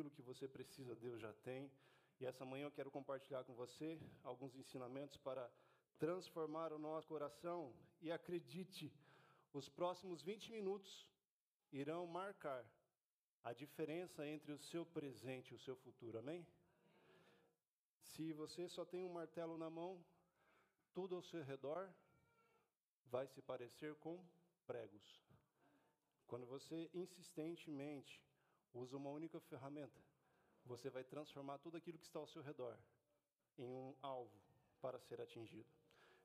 aquilo que você precisa, Deus já tem. E essa manhã eu quero compartilhar com você alguns ensinamentos para transformar o nosso coração. E acredite, os próximos 20 minutos irão marcar a diferença entre o seu presente e o seu futuro. Amém? Se você só tem um martelo na mão, tudo ao seu redor vai se parecer com pregos. Quando você insistentemente usa uma única ferramenta, você vai transformar tudo aquilo que está ao seu redor em um alvo para ser atingido.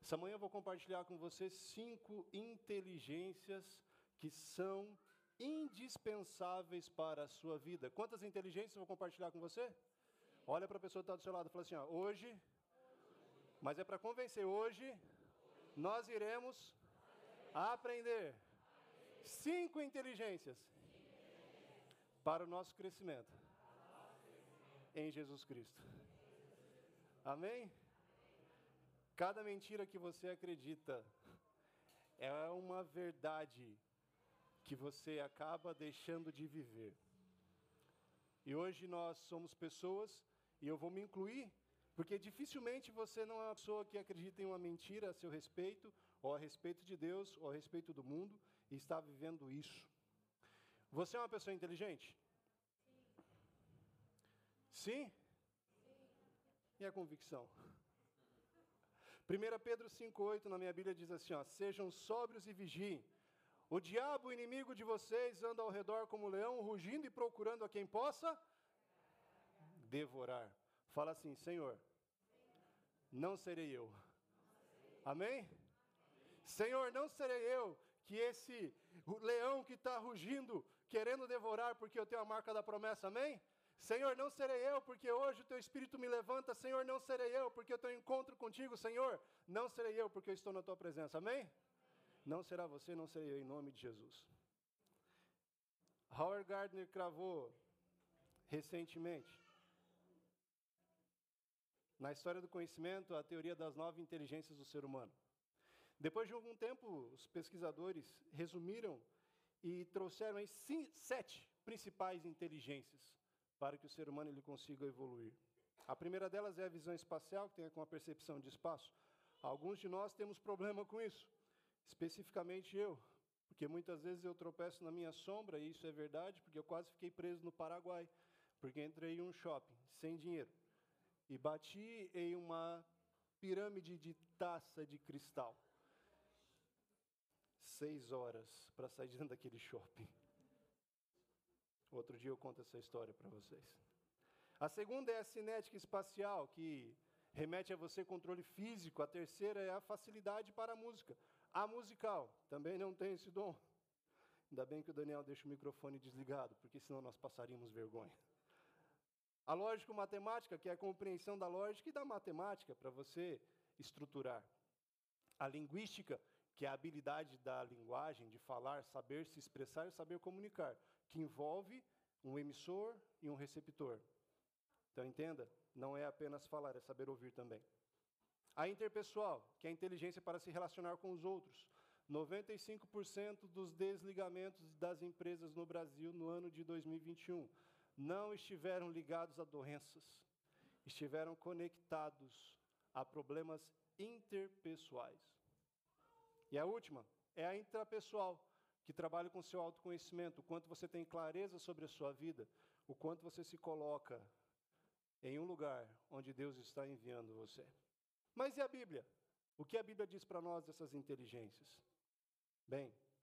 Essa manhã eu vou compartilhar com você cinco inteligências que são indispensáveis para a sua vida. Quantas inteligências eu vou compartilhar com você? Olha para a pessoa que está do seu lado e fala assim: ó, hoje, mas é para convencer, hoje nós iremos aprender cinco inteligências para o nosso crescimento em Jesus Cristo. Amém? Cada mentira que você acredita é uma verdade que você acaba deixando de viver. E hoje nós somos pessoas, e eu vou me incluir, porque dificilmente você não é uma pessoa que acredita em uma mentira a seu respeito, ou a respeito de Deus, ou a respeito do mundo, e está vivendo isso. Você é uma pessoa inteligente? Sim? Sim? E a convicção? 1 Pedro 5,8 na minha Bíblia diz assim: ó, Sejam sóbrios e vigiem. O diabo, o inimigo de vocês, anda ao redor como um leão, rugindo e procurando a quem possa devorar. Fala assim: Senhor, não serei eu. Amém? Senhor, não serei eu que esse leão que está rugindo, querendo devorar, porque eu tenho a marca da promessa, amém? Senhor, não serei eu, porque hoje o teu espírito me levanta. Senhor, não serei eu, porque eu tenho encontro contigo. Senhor, não serei eu, porque eu estou na tua presença. Amém? Não será você, não serei eu, em nome de Jesus. Howard Gardner cravou recentemente na história do conhecimento a teoria das nove inteligências do ser humano. Depois de algum tempo, os pesquisadores resumiram e trouxeram aí sete principais inteligências para que o ser humano ele consiga evoluir. A primeira delas é a visão espacial, que tem com a percepção de espaço. Alguns de nós temos problema com isso, especificamente eu, porque muitas vezes eu tropeço na minha sombra, e isso é verdade, porque eu quase fiquei preso no Paraguai, porque entrei em um shopping sem dinheiro e bati em uma pirâmide de taça de cristal. Seis horas para sair de dentro daquele shopping. Outro dia eu conto essa história para vocês. A segunda é a cinética espacial, que remete a você controle físico. A terceira é a facilidade para a música. A musical também não tem esse dom. Ainda bem que o Daniel deixa o microfone desligado, porque senão nós passaríamos vergonha. A lógico-matemática, que é a compreensão da lógica e da matemática para você estruturar. A linguística, que é a habilidade da linguagem, de falar, saber se expressar e saber comunicar, que envolve um emissor e um receptor. Então, entenda, não é apenas falar, é saber ouvir também. A interpessoal, que é a inteligência para se relacionar com os outros. 95% dos desligamentos das empresas no Brasil no ano de 2021 não estiveram ligados a doenças, estiveram conectados a problemas interpessoais. E a última é a intrapessoal, que trabalha com seu autoconhecimento, o quanto você tem clareza sobre a sua vida, o quanto você se coloca em um lugar onde Deus está enviando você. Mas e a Bíblia? O que a Bíblia diz para nós dessas inteligências? Bem,